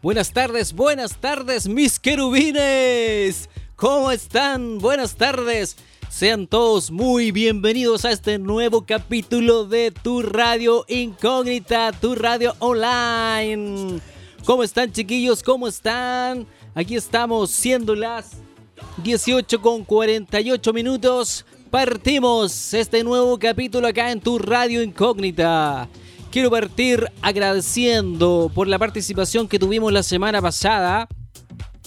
Buenas tardes, buenas tardes, mis querubines. ¿Cómo están? Buenas tardes. Sean todos muy bienvenidos a este nuevo capítulo de Tu Radio Incógnita, Tu Radio Online. ¿Cómo están chiquillos? ¿Cómo están? Aquí estamos siendo las 18 con 48 minutos. Partimos este nuevo capítulo acá en Tu Radio Incógnita. Quiero partir agradeciendo por la participación que tuvimos la semana pasada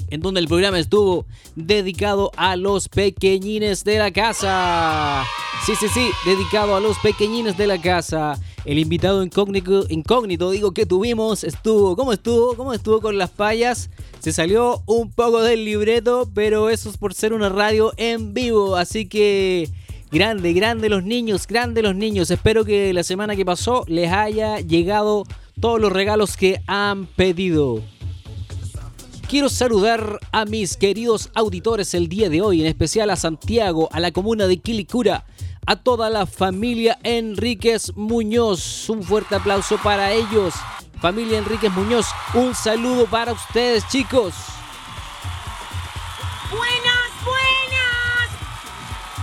en donde el programa estuvo dedicado a los pequeñines de la casa. Sí, sí, sí, dedicado a los pequeñines de la casa. El invitado incógnito, digo que tuvimos, estuvo, ¿cómo estuvo? ¿Cómo estuvo con las payas? Se salió un poco del libreto, pero eso es por ser una radio en vivo, así que grande, grande los niños, grande los niños. Espero que la semana que pasó les haya llegado todos los regalos que han pedido. Quiero saludar a mis queridos auditores el día de hoy, en especial a Santiago, a la comuna de Quilicura, a toda la familia Enríquez Muñoz. Un fuerte aplauso para ellos. Familia Enríquez Muñoz, un saludo para ustedes, chicos.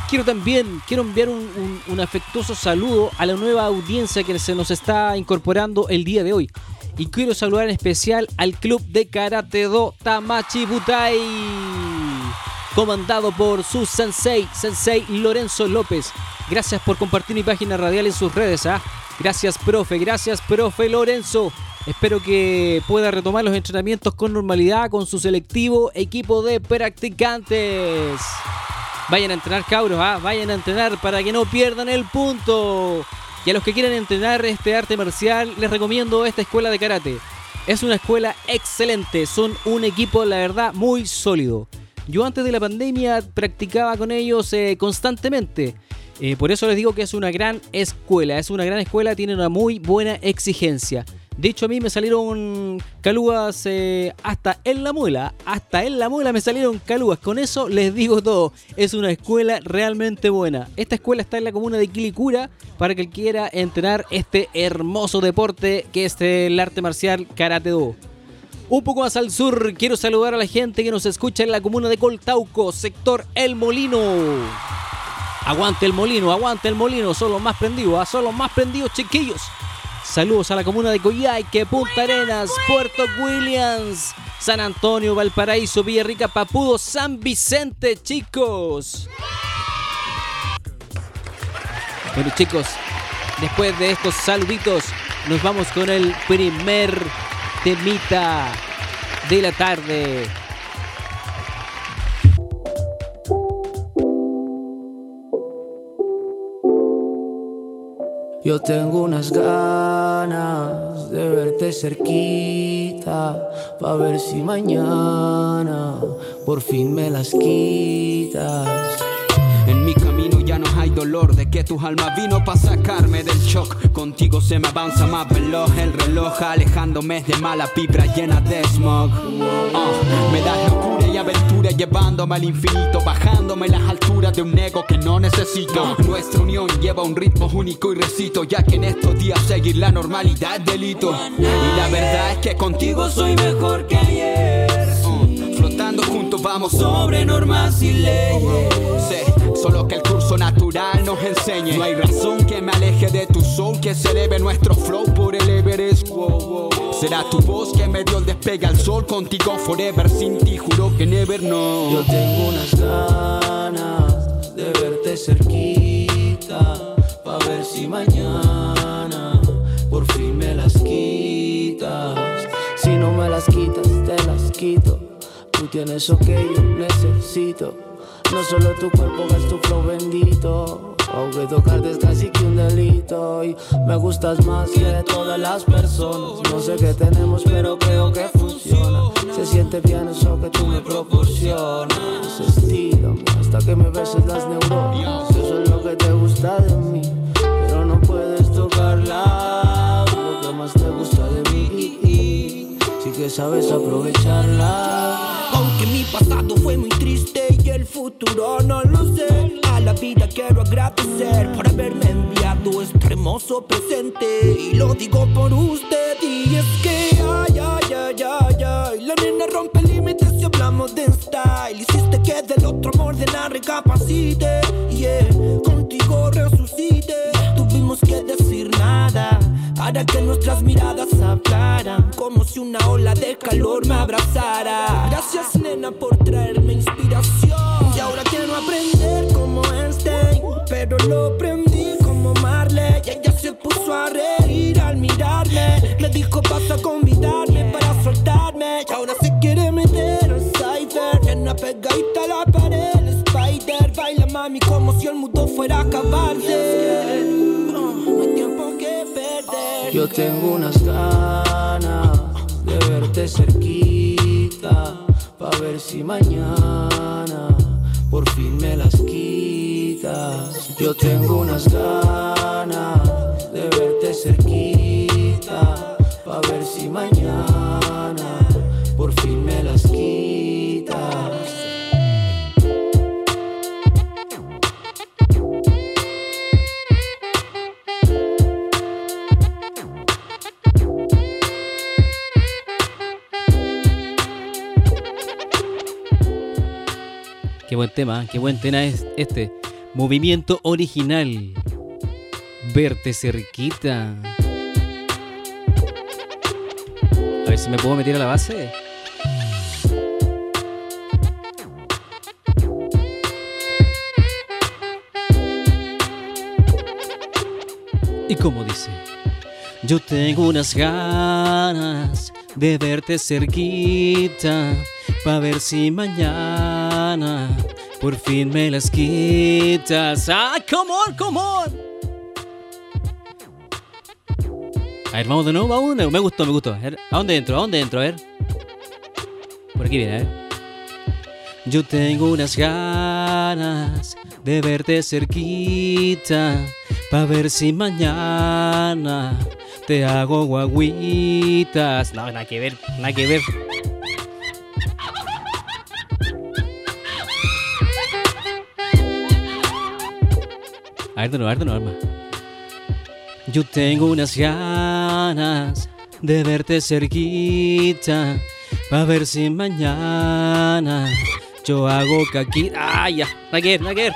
Quiero también, quiero enviar un, afectuoso saludo a la nueva audiencia que se nos está incorporando el día de hoy. Y quiero saludar en especial al club de Karate Do Tamachi Butai, comandado por su sensei, sensei Lorenzo López. Gracias por compartir mi página radial en sus redes. ¿ah? Gracias, profe, gracias, profe Lorenzo. Espero que pueda retomar los entrenamientos con normalidad con su selectivo equipo de practicantes. Vayan a entrenar, cabros, ¿ah? vayan a entrenar para que no pierdan el punto. Y a los que quieran entrenar este arte marcial, les recomiendo esta escuela de karate. Es una escuela excelente, son un equipo, la verdad, muy sólido. Yo antes de la pandemia practicaba con ellos eh, constantemente. Eh, por eso les digo que es una gran escuela, es una gran escuela, tiene una muy buena exigencia. De hecho, a mí me salieron calúas eh, hasta en la muela. Hasta en la muela me salieron calúas. Con eso les digo todo. Es una escuela realmente buena. Esta escuela está en la comuna de Quilicura para que quiera entrenar este hermoso deporte que es el arte marcial Karate Do. Un poco más al sur, quiero saludar a la gente que nos escucha en la comuna de Coltauco, sector El Molino. Aguante el molino, aguante el molino, son los más prendidos, ¿ah? son los más prendidos, chiquillos. Saludos a la comuna de Coyhaique, Punta Arenas, Puerto Williams, San Antonio, Valparaíso, Villarrica, Papudo, San Vicente, chicos. Bueno, chicos, después de estos saluditos, nos vamos con el primer temita de la tarde. Yo tengo unas ganas de verte cerquita, pa' ver si mañana por fin me las quitas. En mi camino ya no hay dolor de que tus almas vino para sacarme del shock. Contigo se me avanza más veloz el reloj, alejándome de mala vibra llena de smog. Oh, me das locura aventura llevándome al infinito, bajándome las alturas de un ego que no necesito. Nuestra unión lleva un ritmo único y recito, ya que en estos días seguir la normalidad es delito. Y la verdad es que contigo soy mejor que ayer. Uh, flotando juntos vamos sobre normas y leyes. Solo que el curso natural nos enseñe. No hay razón que me aleje de tu soul, que se eleve nuestro flow por el Everest. Wow, wow. Será tu voz que me dio el despegue al sol, contigo forever, sin ti juro que never no. Yo tengo unas ganas de verte cerquita, pa' ver si mañana por fin me las quitas. Si no me las quitas, te las quito. Tú tienes lo que yo necesito. No solo tu cuerpo, es tu flow bendito. Aunque tocarte es casi que un delito. Y me gustas más que todas las personas. No sé qué tenemos, pero creo que funciona. Se siente bien eso que tú me proporcionas. Estírame hasta que me beses las neuronas. Eso es lo que te gusta de mí. Pero no puedes tocarla. Lo que más te gusta de mí. Sí que sabes aprovecharla. Aunque mi pasado fue muy triste y el futuro no lo sé. A la vida quiero agradecer por haberme enviado este hermoso presente. Y lo digo por usted. Y es que, ay, ay, ay, ay, ay. una modern style. Hiciste que del otro amor de la recapacite. Yeah, contigo resucite. Tuvimos que decir nada para que nuestras miradas hablaran. Como si una ola de calor me abrazara. Gracias, nena, por traerme inspiración. Aprender como Einstein, pero lo aprendí como Marley. Y ella se puso a reír al mirarme. Me dijo, vas a convidarme para soltarme. Y ahora se quiere meter al cypher. Nena pegadita a la pared, spider. Baila mami como si el mundo fuera a acabarse. Oh, no hay tiempo que perder. Yo tengo unas ganas de verte cerquita, pa' ver si mañana por fin me las quitas. Yo tengo unas ganas de verte cerquita, pa' ver si mañana buen tema, qué buen tema es este. Movimiento original. Verte cerquita. A ver si me puedo meter a la base. Y como dice, yo tengo unas ganas de verte cerquita, pa' ver si mañana por fin me las quitas. ¡Ah, come on, come on! A ver, vamos de nuevo, vamos de nuevo. Me gustó, me gustó. A, ver, ¿a dónde entro? ¿A dónde entro? A ver. Por aquí viene, a ver. Yo tengo unas ganas de verte cerquita, pa' ver si mañana te hago guaguitas. No, nada que ver, nada que ver. A ver, de nuevo, a ver, de nuevo, hermano. Yo tengo unas ganas de verte cerquita, pa' ver si mañana yo hago caquita. ¡Ah, ya! Nada que